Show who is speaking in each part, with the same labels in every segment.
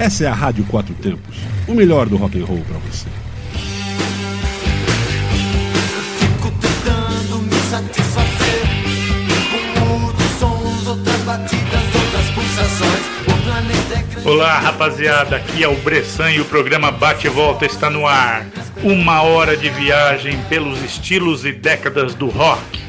Speaker 1: Essa é a Rádio Quatro Tempos, o melhor do rock and roll para você.
Speaker 2: É.
Speaker 3: Olá, rapaziada. Aqui é o Bressan e o programa Bate e Volta está no ar. Uma hora de viagem pelos estilos e décadas do rock.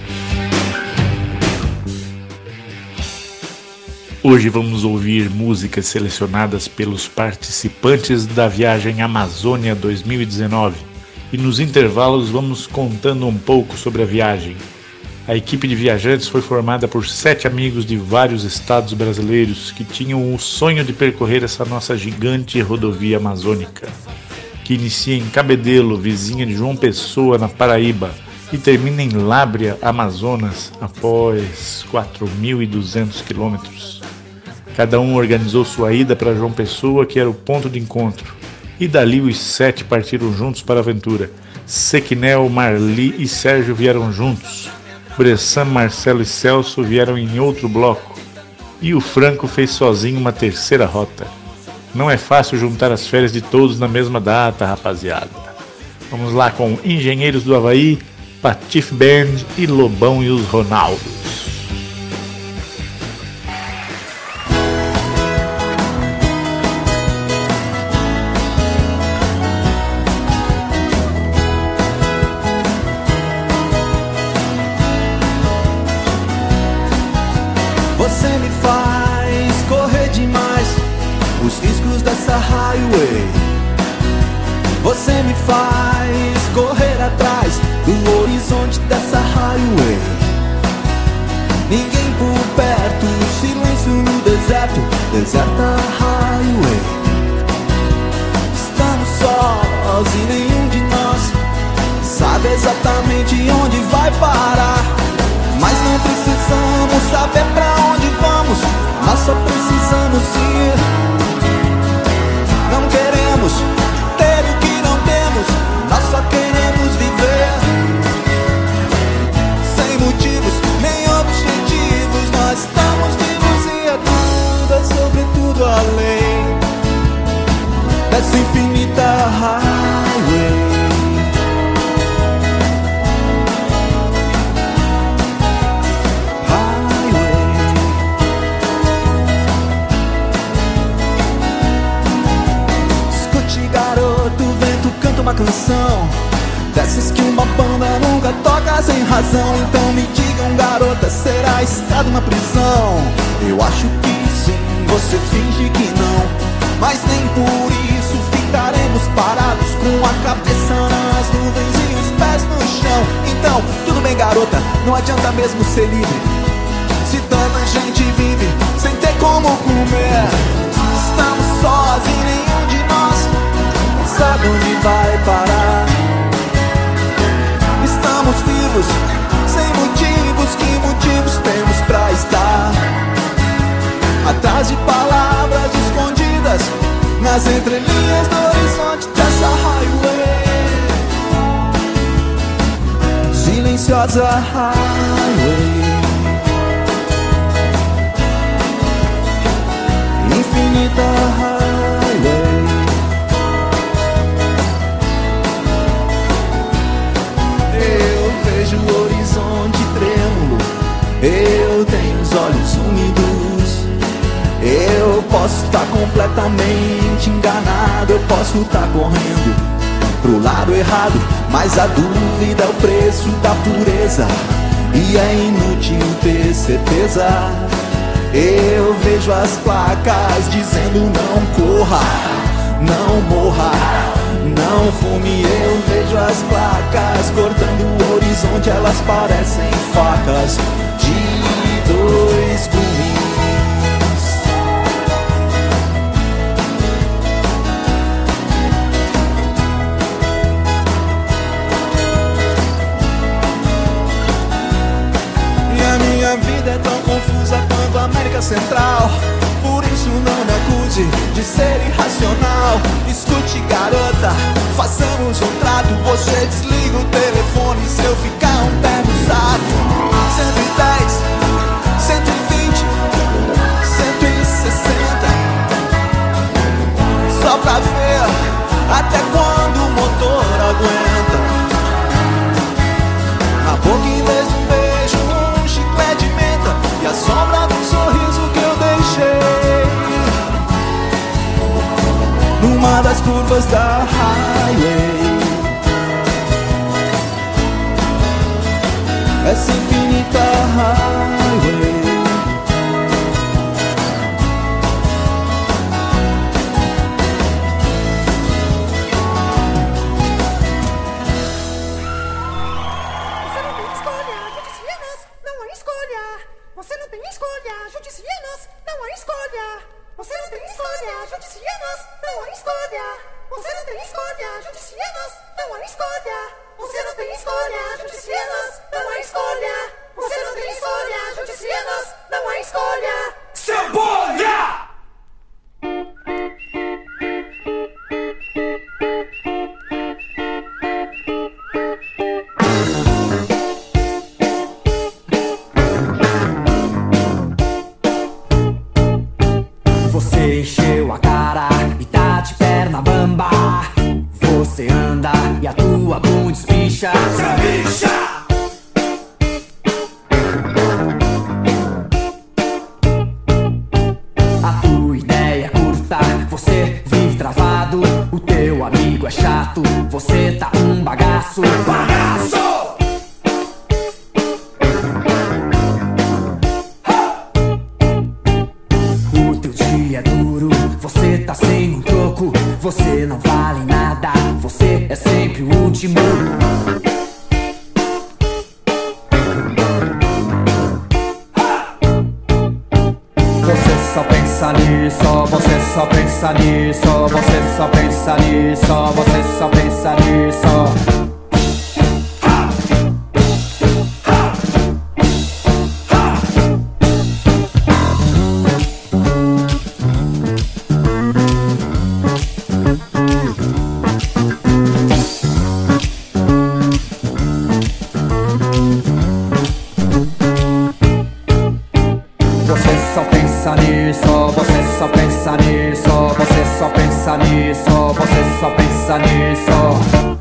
Speaker 3: Hoje vamos ouvir músicas selecionadas pelos participantes da viagem Amazônia 2019 e nos intervalos vamos contando um pouco sobre a viagem. A equipe de viajantes foi formada por sete amigos de vários estados brasileiros que tinham o sonho de percorrer essa nossa gigante rodovia amazônica, que inicia em Cabedelo, vizinha de João Pessoa, na Paraíba, e termina em Lábrea, Amazonas, após 4.200 quilômetros. Cada um organizou sua ida para João Pessoa, que era o ponto de encontro. E dali os sete partiram juntos para a aventura. Sequinel, Marli e Sérgio vieram juntos. Bressan, Marcelo e Celso vieram em outro bloco. E o Franco fez sozinho uma terceira rota. Não é fácil juntar as férias de todos na mesma data, rapaziada. Vamos lá com Engenheiros do Havaí, Patife Band e Lobão e os Ronaldos.
Speaker 2: Highway. Você me faz correr atrás do horizonte dessa highway. Ninguém por perto, silêncio no deserto, deserta highway. Estamos sós e nenhum de nós sabe exatamente onde vai parar. Mas não precisamos saber pra onde vamos, nós só precisamos ir. Queremos ter o que não temos, nós só queremos viver. Sem motivos nem objetivos, nós estamos vivos e é tudo, é sobretudo além dessa infinita highway. Uma canção. Dessas que uma banda nunca toca sem razão. Então me digam, garota, será estado uma prisão? Eu acho que sim, você finge que não. Mas nem por isso ficaremos parados com a cabeça nas nuvens e os pés no chão. Então, tudo bem, garota, não adianta mesmo ser livre. Se tanta gente vive sem ter como comer Estamos sós e nenhum sabe onde vai parar. Estamos vivos, sem motivos Que motivos temos pra estar? Atrás de palavras escondidas Nas entrelinhas do horizonte dessa highway. Silenciosa highway. Infinita highway. Eu tenho os olhos úmidos. Eu posso estar completamente enganado, eu posso estar correndo pro lado errado, mas a dúvida é o preço da pureza. E é inútil ter certeza. Eu vejo as placas dizendo não corra, não morra, não fume. Eu vejo as placas cortando o horizonte, elas parecem facas Central. Por isso não me acuse de ser irracional. Escute, garota, façamos um trato. Você desliga o telefone se eu ficar um pé no saco. 110, 120, 160.
Speaker 4: só pra ver até quando o motor aguenta. Das curvas da highway. Essa infinita highway. só pensa nisso, você só pensa nisso, você só pensa nisso, você só pensa
Speaker 3: nisso.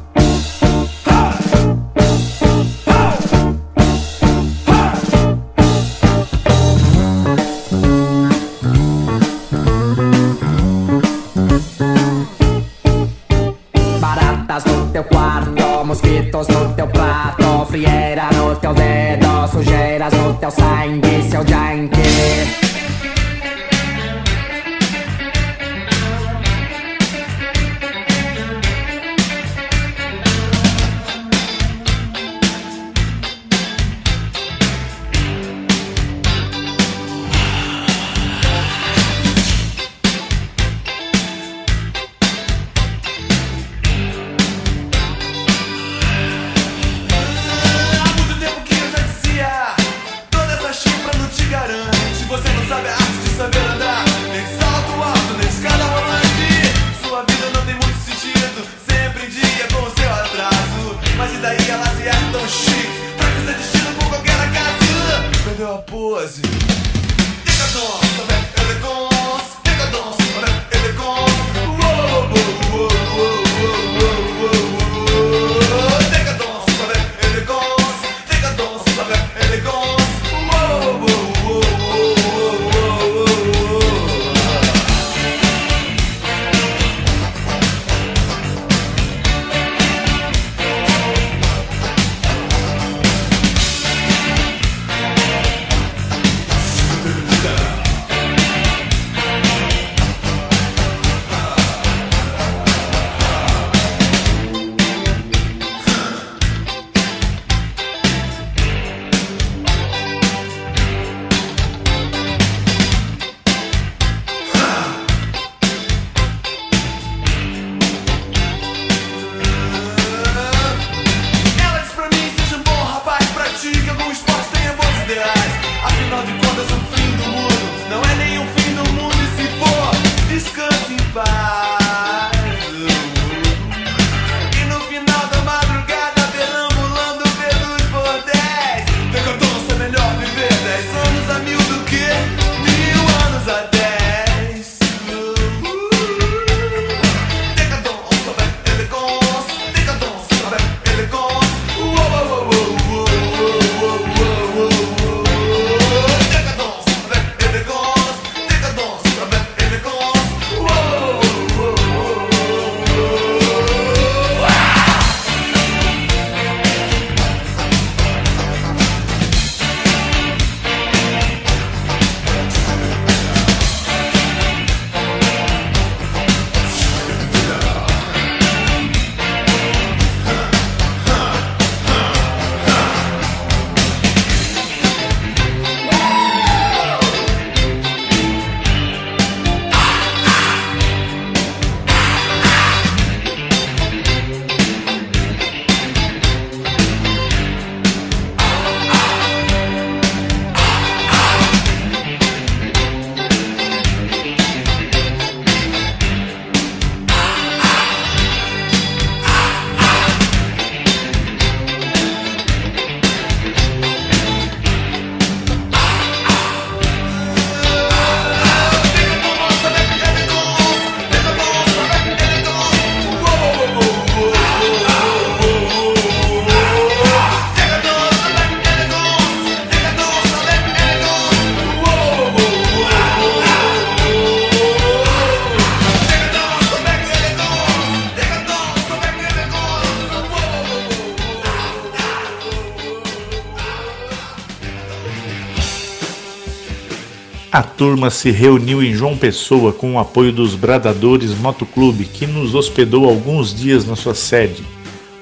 Speaker 3: Turma se reuniu em João Pessoa com o apoio dos Bradadores Motoclube, que nos hospedou alguns dias na sua sede.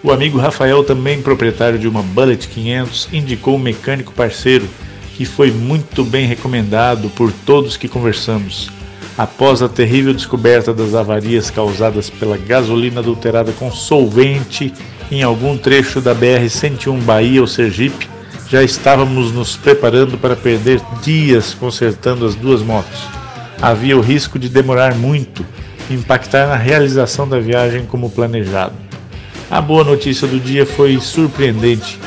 Speaker 3: O amigo Rafael, também proprietário de uma Bullet 500, indicou um mecânico parceiro que foi muito bem recomendado por todos que conversamos. Após a terrível descoberta das avarias causadas pela gasolina adulterada com solvente em algum trecho da BR-101 Bahia ou Sergipe, já estávamos nos preparando para perder dias consertando as duas motos. Havia o risco de demorar muito impactar na realização da viagem como planejado. A boa notícia do dia foi surpreendente,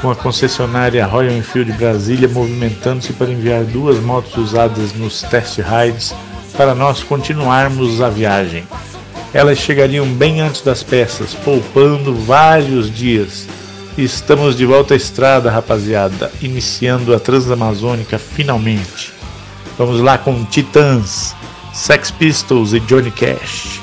Speaker 3: com a concessionária Royal Enfield Brasília movimentando-se para enviar duas motos usadas nos test rides para nós continuarmos a viagem. Elas chegariam bem antes das peças, poupando vários dias Estamos de volta à estrada, rapaziada, iniciando a Transamazônica finalmente. Vamos lá com Titãs, Sex Pistols e Johnny Cash.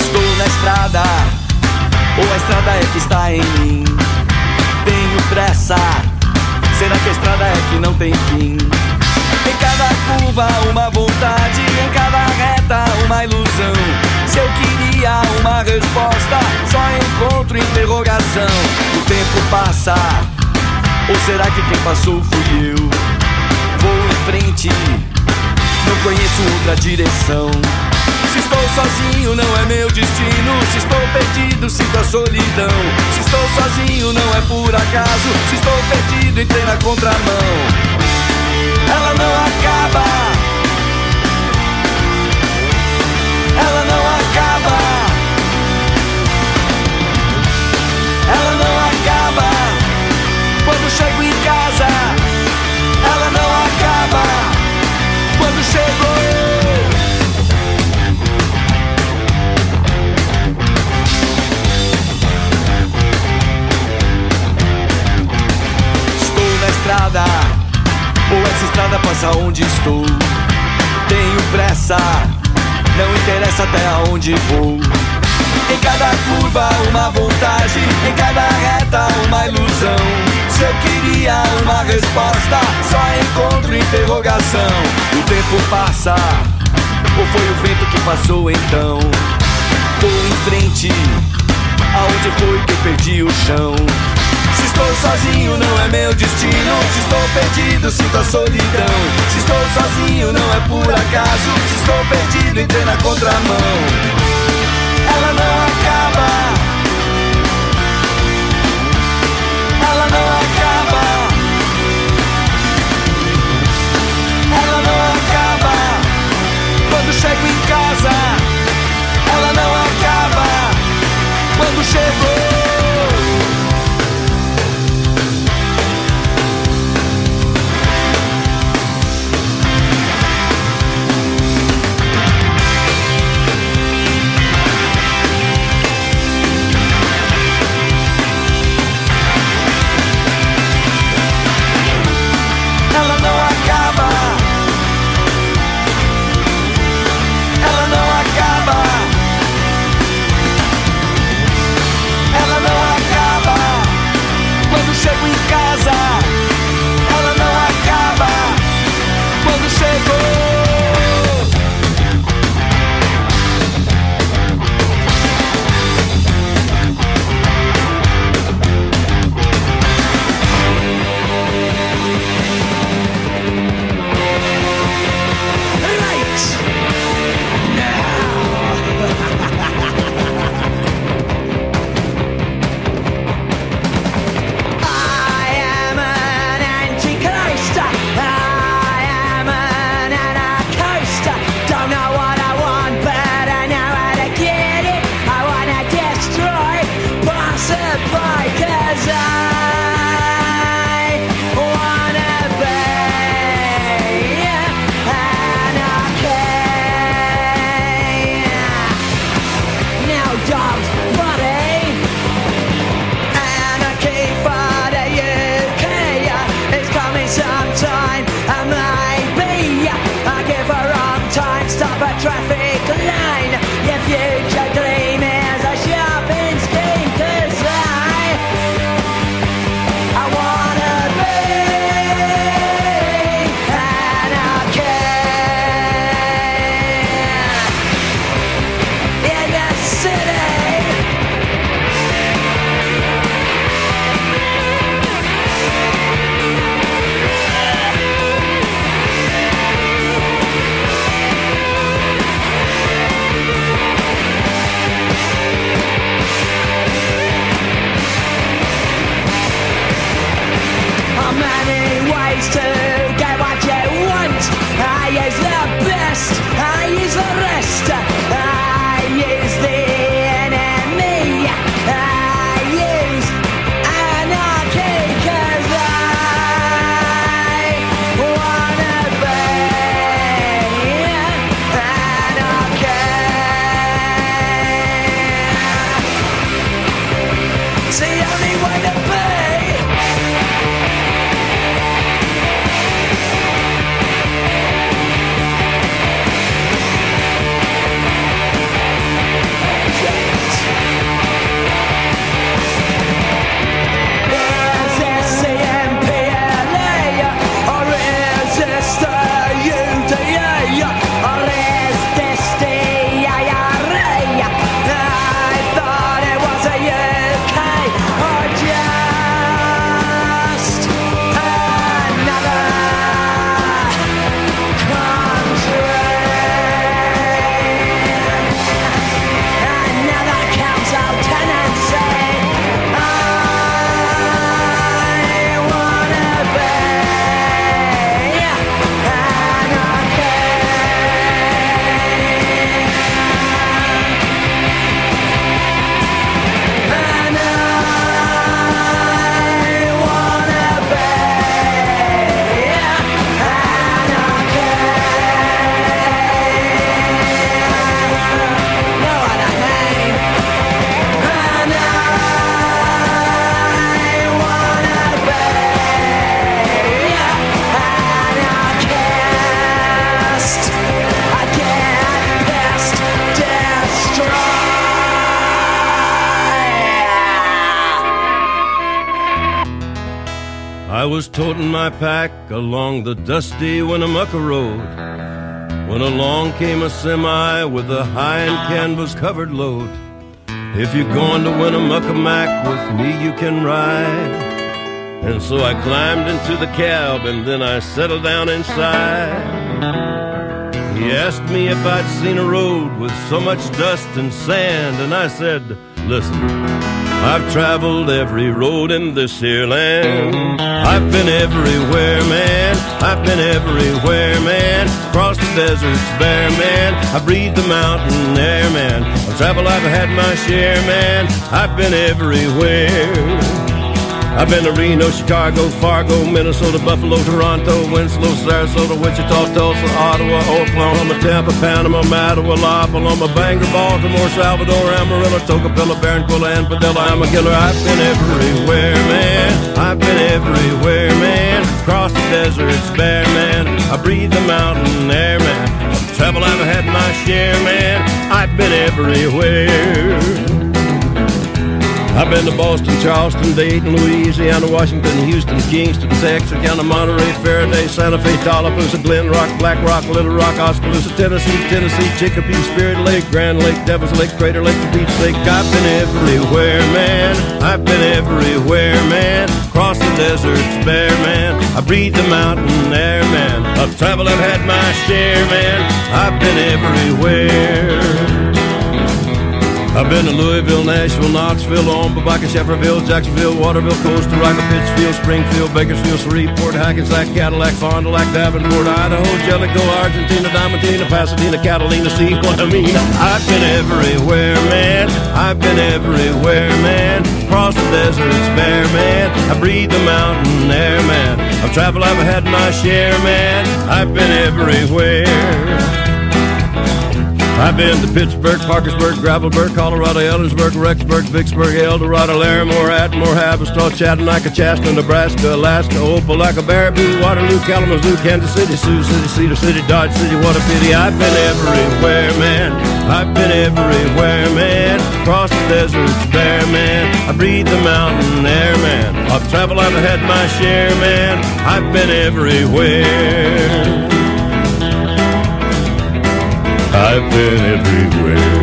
Speaker 5: Estou na estrada, ou a estrada é que está em mim. Não tem fim? Em cada curva uma vontade, em cada reta uma ilusão. Se eu queria uma resposta, só encontro interrogação. O tempo passa, ou será que quem passou fui eu? Vou em frente, não conheço outra direção. Se estou sozinho não é meu destino. Se estou perdido sinto a solidão. Se estou sozinho não é por acaso. Se estou perdido entrei na contramão. Ela não acaba estrada passa onde estou. Tenho pressa, não interessa até aonde vou. Em cada curva uma vontade, em cada reta uma ilusão. Se eu queria uma resposta, só encontro interrogação. O tempo passa, ou foi o vento que passou então? Vou em frente, aonde foi que eu perdi o chão? Estou sozinho não é meu destino. Se estou perdido sinto a solidão. Se estou sozinho não é por acaso. Se estou perdido entrei na contramão. Ela não
Speaker 6: my pack along the dusty Winnemucca Road when along came a semi with a high and canvas covered load. If you're going to Winnemucca Mac with me, you can ride. And so I climbed into the cab and then I settled down inside. He asked me if I'd seen a road with so much dust and sand, and I said, Listen, I've traveled every road in this here land. I've been everywhere, man. I've been everywhere, man. Across the deserts bare, man. I breathe the mountain air, man. Of travel I've had my share, man. I've been everywhere. I've been to Reno, Chicago, Fargo, Minnesota, Buffalo, Toronto, Winslow, Sarasota, Wichita, Tulsa, Ottawa, Oklahoma, Tampa, Panama, Mattawa, La Paloma, Bangor, Baltimore, Salvador, Amarillo, Tocopilla, Barranquilla, and Padilla. I'm a killer. I've been everywhere, man. I've been everywhere, man. Across the deserts, bare, man. I breathe the mountain air, man. Travel, I've had my share, man. I've been everywhere. I've been to Boston, Charleston, Dayton, Louisiana, Washington, Houston, Kingston, Texarkana, Monterey, Faraday, Santa Fe, Tallapoosa, Glen Rock, Black Rock, Little Rock, Oskaloosa, Tennessee, Tennessee, Chicopee, Spirit Lake, Grand Lake, Devil's Lake, Crater Lake, the Beach Lake. I've been everywhere, man. I've been everywhere, man. Across the deserts, bare, man. I breathe the mountain air, man. I've traveled, I've had my share, man. I've been everywhere. I've been to Louisville, Nashville, Knoxville, Omaha, Shefferville, Jacksonville, Waterville, Costa Rica, Pittsfield, Springfield, Bakersfield, Shreveport, Hackensack, Cadillac, Fond du Lac, Davenport, Idaho, Jellicoe, Argentina, Diamantina, Pasadena, Catalina, see what I mean? I've been everywhere, man. I've been everywhere, man. Across the deserts, bare, man. I breathe the mountain air, man. I've traveled, I've had my share, man. I've been everywhere. I've been to Pittsburgh, Parkersburg, Gravelburg, Colorado, Ellensburg, Rexburg, Vicksburg, Eldorado, Larimore, Atmore, Haverstraw, Chattanooga, Chasta, Nebraska, Alaska, Opelika, Baraboo, Waterloo, Kalamazoo, Kansas City, Sioux City, Cedar City, Dodge City, what a pity. I've been everywhere, man. I've been everywhere, man. Across the deserts, bare, man. I breathe the mountain air, man. I've traveled, I've had my share, man. I've been everywhere. I've been everywhere.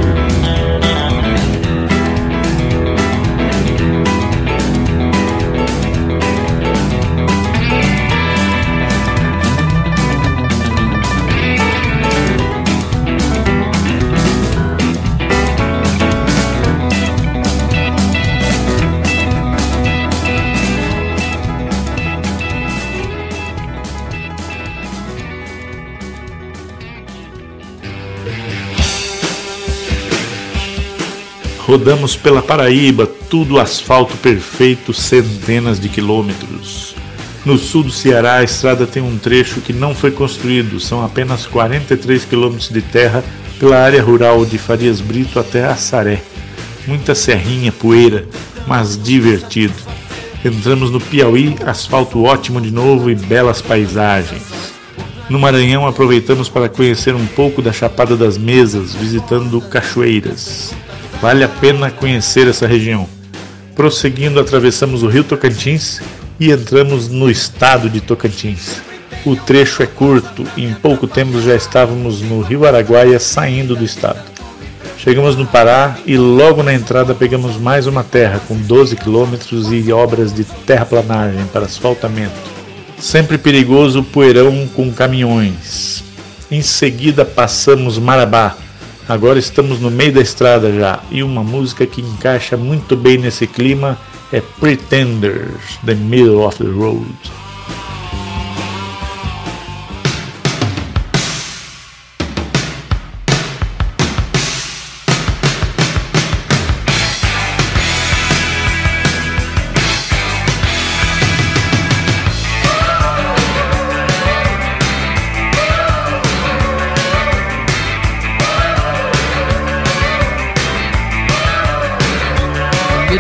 Speaker 3: Rodamos pela Paraíba, tudo asfalto perfeito, centenas de quilômetros. No sul do Ceará, a estrada tem um trecho que não foi construído, são apenas 43 quilômetros de terra pela área rural de Farias Brito até Assaré. Muita serrinha, poeira, mas divertido. Entramos no Piauí, asfalto ótimo de novo e belas paisagens. No Maranhão, aproveitamos para conhecer um pouco da Chapada das Mesas, visitando cachoeiras. Vale a pena conhecer essa região. Prosseguindo, atravessamos o rio Tocantins e entramos no estado de Tocantins. O trecho é curto e em pouco tempo já estávamos no rio Araguaia saindo do estado. Chegamos no Pará e logo na entrada pegamos mais uma terra com 12 quilômetros e obras de terraplanagem para asfaltamento. Sempre perigoso poeirão com caminhões. Em seguida passamos Marabá, Agora estamos no meio da estrada já e uma música que encaixa muito bem nesse clima é Pretenders, The Middle of the Road.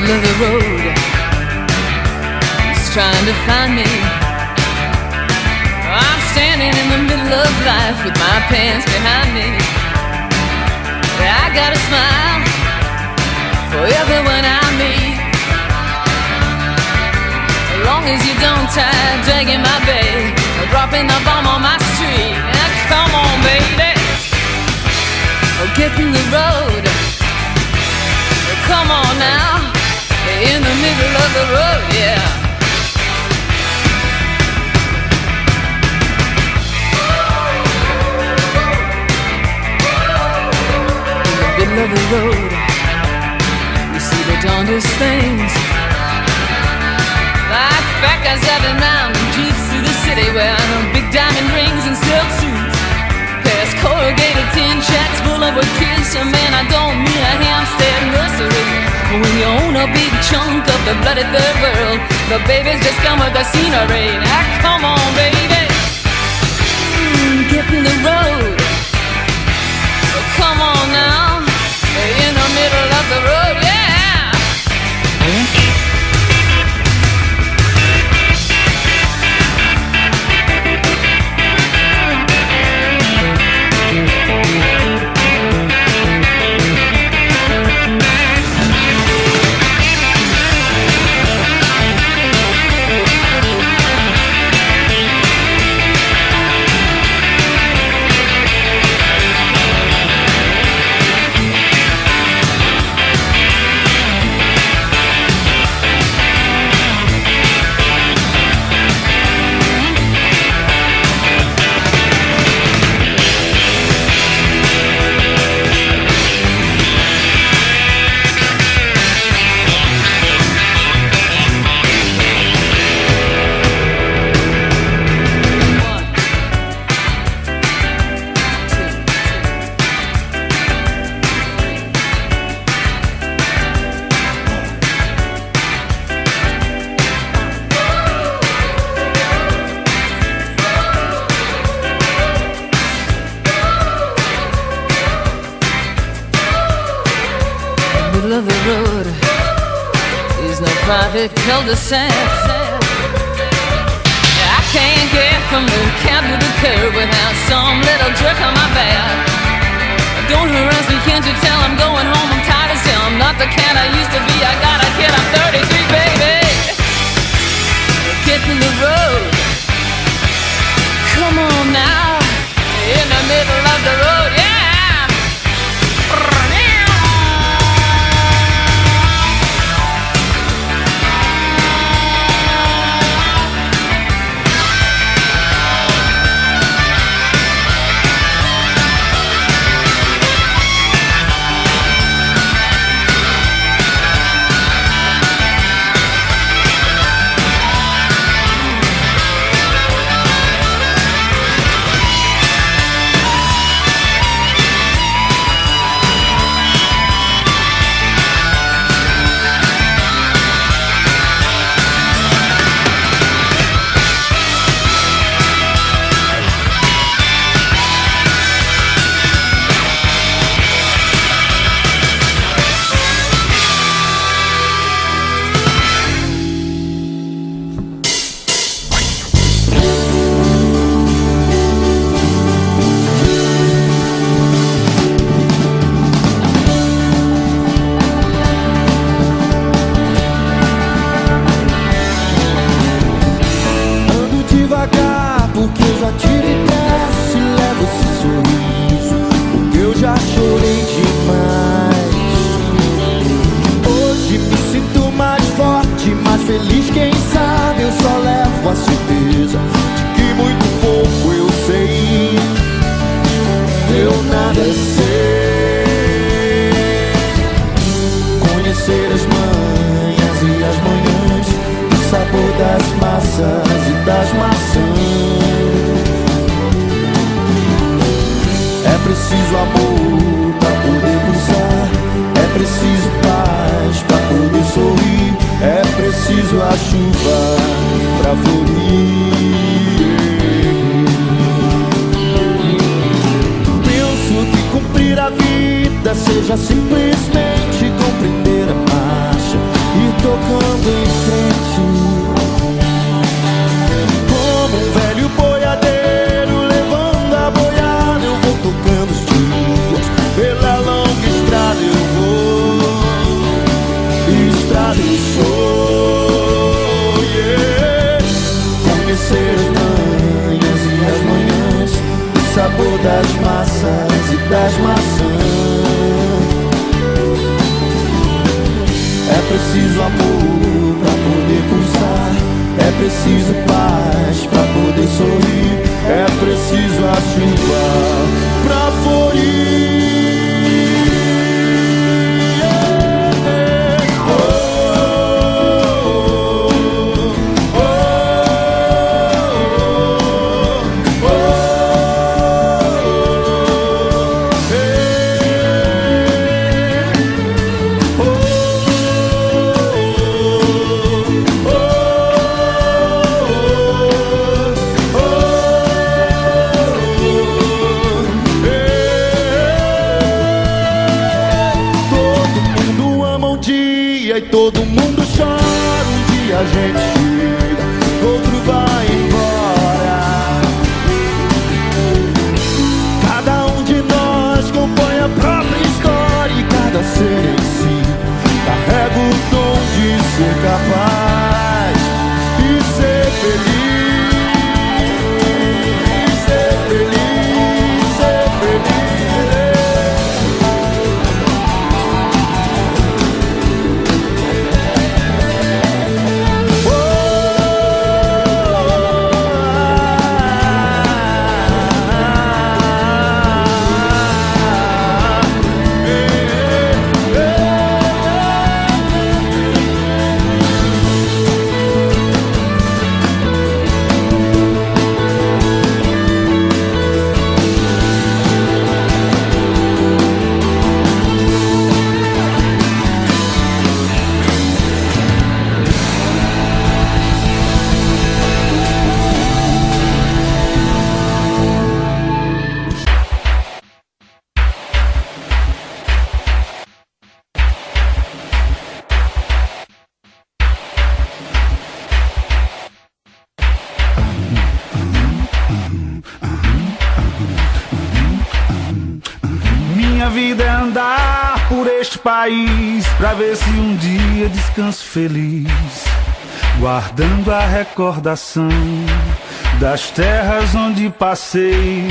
Speaker 3: middle of the road.
Speaker 7: He's trying to find me. I'm standing in the middle of life With my pants behind me. I got a smile For everyone I meet. As long as you don't tie, dragging my bag, Or dropping a bomb on my street. Come on baby. Oh, get in the road. Come on now in the middle of the road, yeah. middle of the road You see the darndest things Like fat guys driving round in jeeps through the city Wearing big diamond rings and silk suits Past corrugated tin shacks full of kids And man, I don't mean a ham their nursery. When you own a big chunk of the bloody third world, the babies just come with the scenery. Now come on, baby, mm, get in the road. Come on now, in the middle of the road. Yeah.
Speaker 2: Pra
Speaker 8: ver se um dia descanso feliz, guardando a recordação das terras onde passei,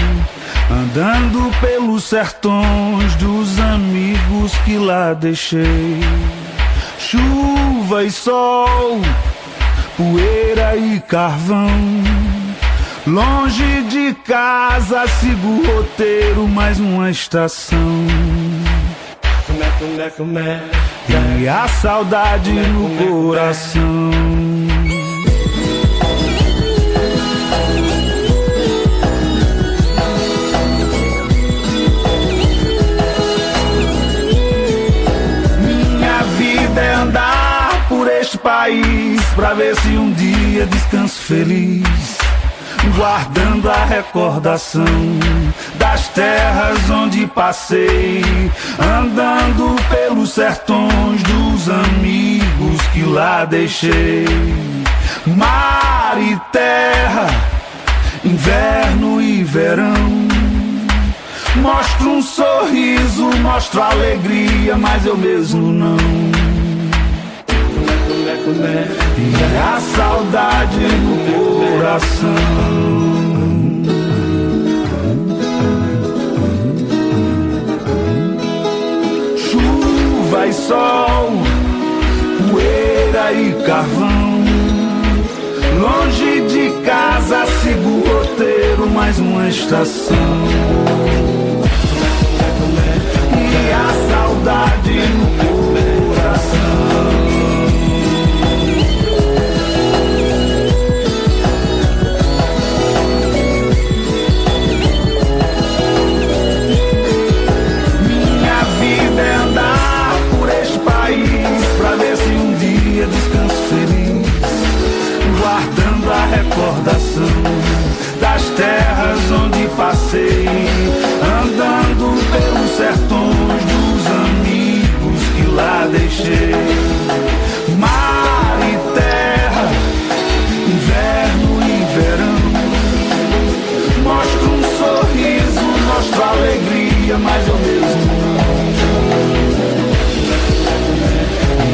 Speaker 8: andando pelos sertões dos amigos que lá deixei. Chuva e sol, poeira e carvão. Longe de casa, sigo o roteiro, mais uma estação. E a saudade no coração. Minha vida é andar por este país pra ver se um dia descanso feliz, guardando a recordação das terras onde passei, andando pelos sertões dos amigos que lá deixei. Mar e terra, inverno e verão. Mostro um sorriso, mostro alegria, mas eu mesmo não. E a saudade no coração. e sol, poeira e carvão. Longe de casa, sigo o roteiro, mais uma estação. E a saudade no das terras onde passei, andando pelos sertões dos amigos que lá deixei. Mar e terra, inverno e verão. Mostro um sorriso, mostro alegria, mas eu mesmo não.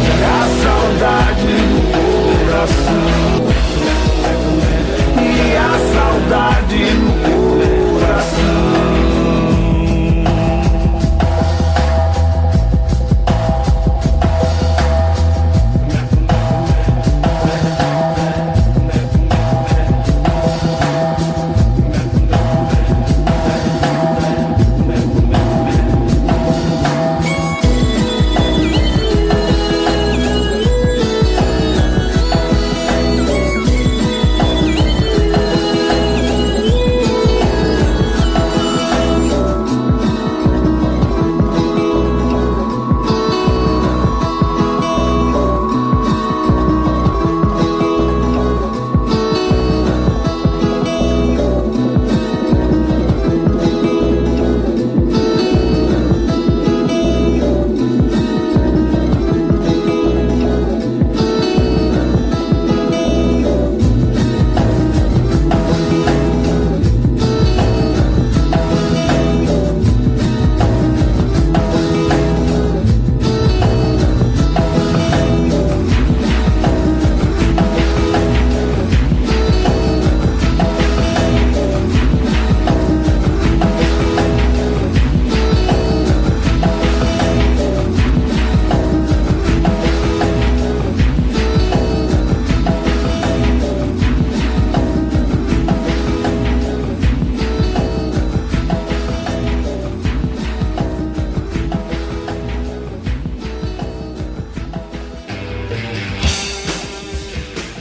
Speaker 8: E a saudade no coração a saudade no coração.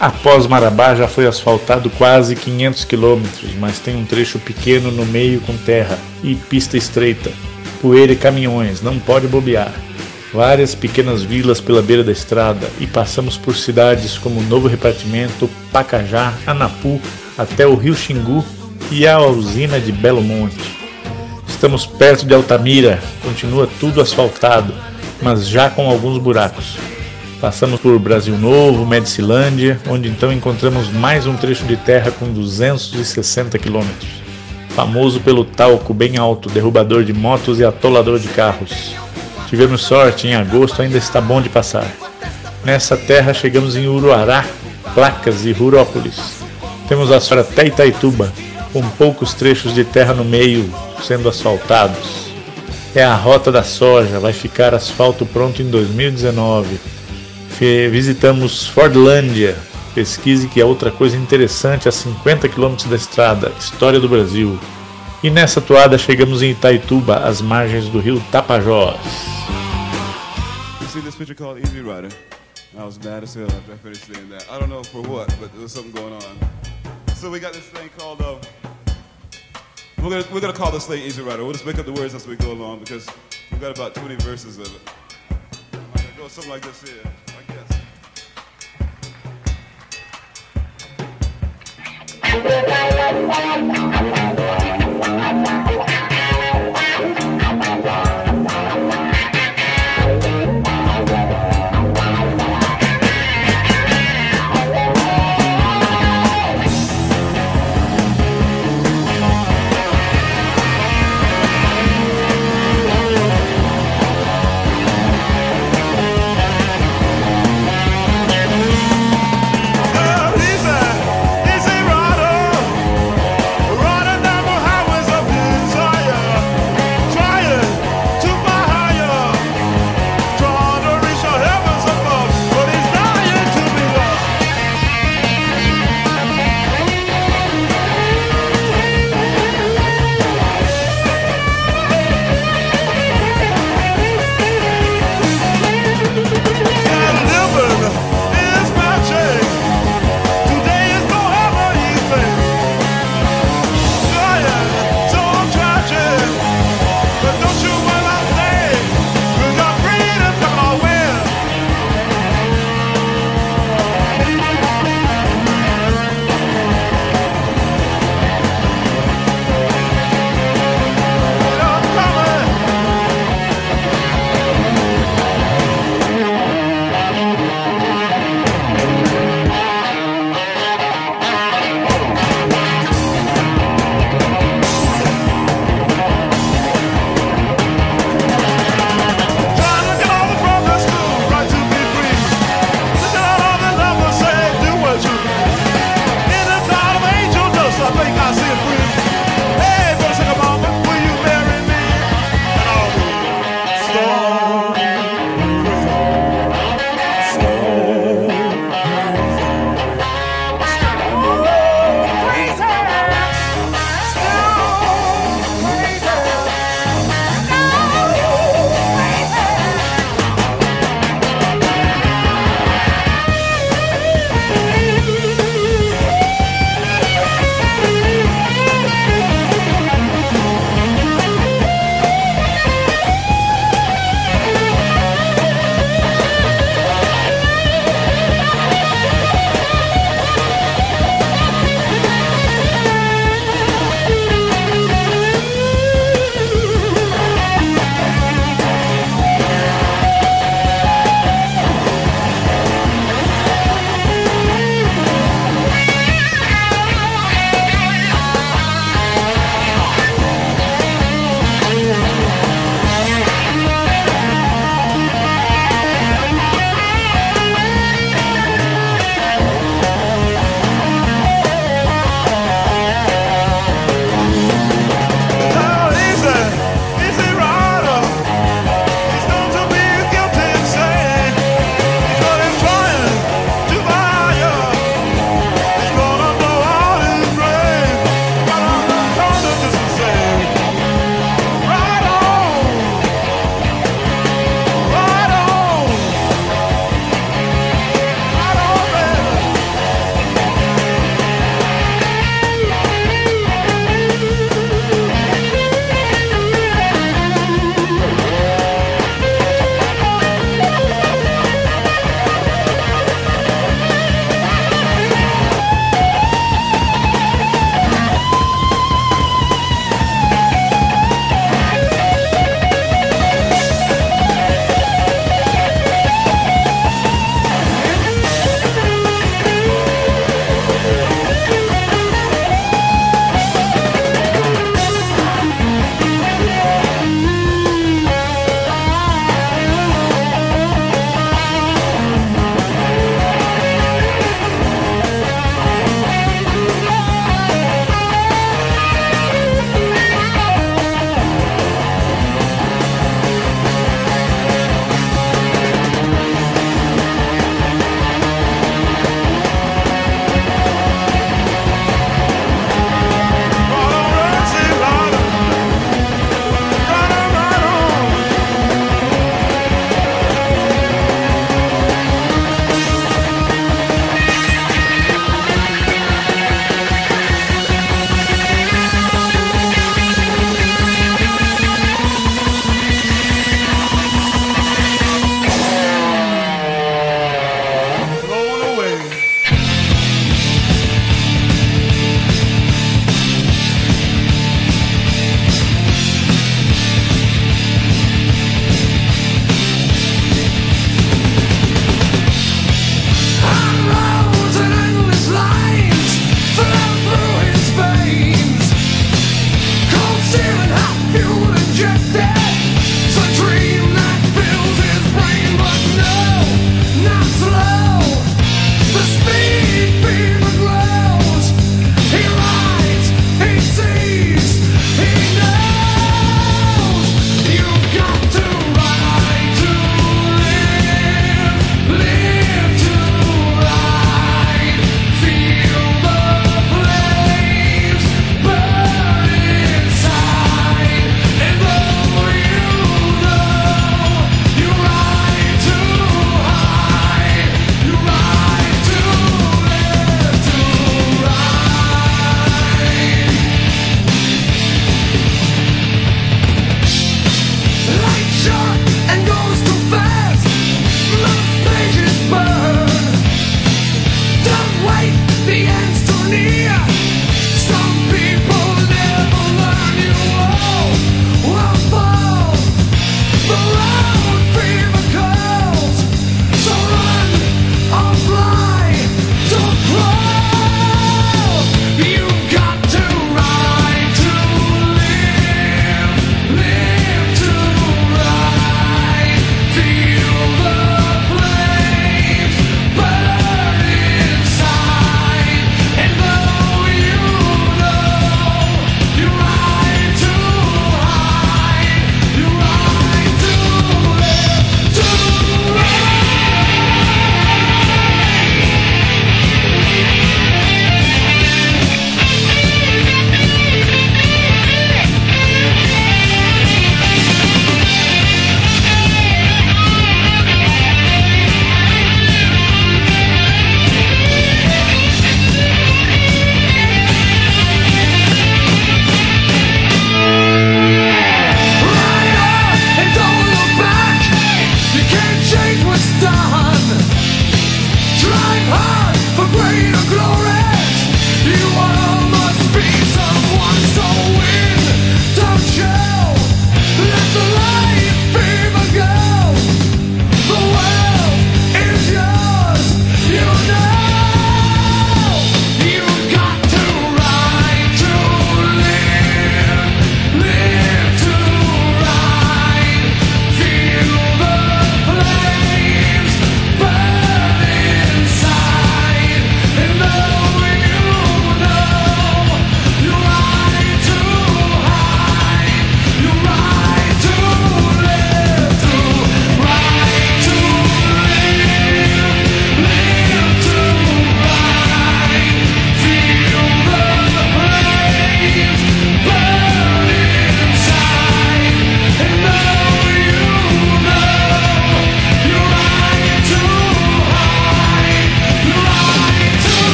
Speaker 3: Após Marabá já foi asfaltado quase 500 quilômetros, mas tem um trecho pequeno no meio com terra e pista estreita, poeira e caminhões, não pode bobear. Várias pequenas vilas pela beira da estrada e passamos por cidades como Novo Repartimento, Pacajá, Anapu, até o Rio Xingu e a usina de Belo Monte. Estamos perto de Altamira, continua tudo asfaltado, mas já com alguns buracos. Passamos por Brasil Novo, Medicilândia, onde então encontramos mais um trecho de terra com 260 quilômetros. Famoso pelo talco bem alto, derrubador de motos e atolador de carros. Tivemos sorte, em agosto ainda está bom de passar. Nessa terra chegamos em Uruará, Placas e Rurópolis. Temos a sorte até Itaituba, com poucos trechos de terra no meio sendo asfaltados. É a rota da soja, vai ficar asfalto pronto em 2019 visitamos Fordlândia. Pesquise que é outra coisa interessante a 50 km da estrada, História do Brasil. E nessa toada chegamos em Itaituba, às margens do rio Tapajós.
Speaker 9: Easy Rider? We're gonna, we're gonna call this thing Easy Rider. We'll just make up the words as we go along because we've got about 20 verses of it. I'm gonna go something like this here. ¡Gracias!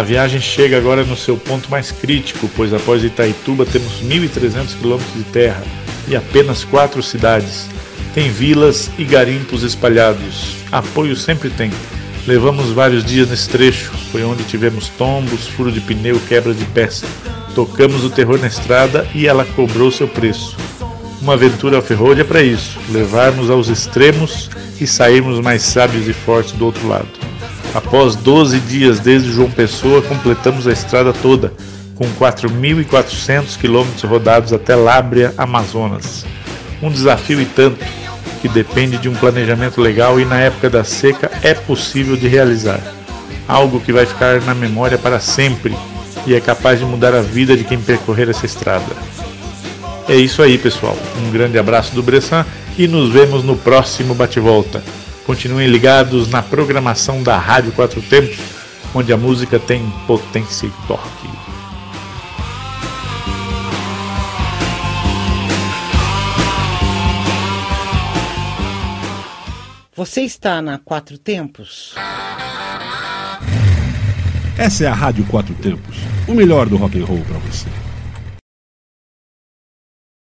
Speaker 3: A viagem chega agora no seu ponto mais crítico, pois após Itaituba temos 1.300 quilômetros de terra e apenas quatro cidades. Tem vilas e garimpos espalhados. Apoio sempre tem. Levamos vários dias nesse trecho, foi onde tivemos tombos, furo de pneu, quebra de peça. Tocamos o terror na estrada e ela cobrou seu preço. Uma aventura off-road é para isso, levarmos aos extremos e sairmos mais sábios e fortes do outro lado. Após 12 dias desde João Pessoa, completamos a estrada toda, com 4.400 quilômetros rodados até Lábrea, Amazonas. Um desafio e tanto, que depende de um planejamento legal e na época da seca é possível de realizar. Algo que vai ficar na memória para sempre e é capaz de mudar a vida de quem percorrer essa estrada. É isso aí, pessoal. Um grande abraço do Bressan e nos vemos no próximo bate-volta. Continuem ligados na programação da Rádio Quatro Tempos, onde a música tem potência e torque.
Speaker 10: Você está na Quatro Tempos?
Speaker 1: Essa é a Rádio Quatro Tempos, o melhor do rock and roll para você.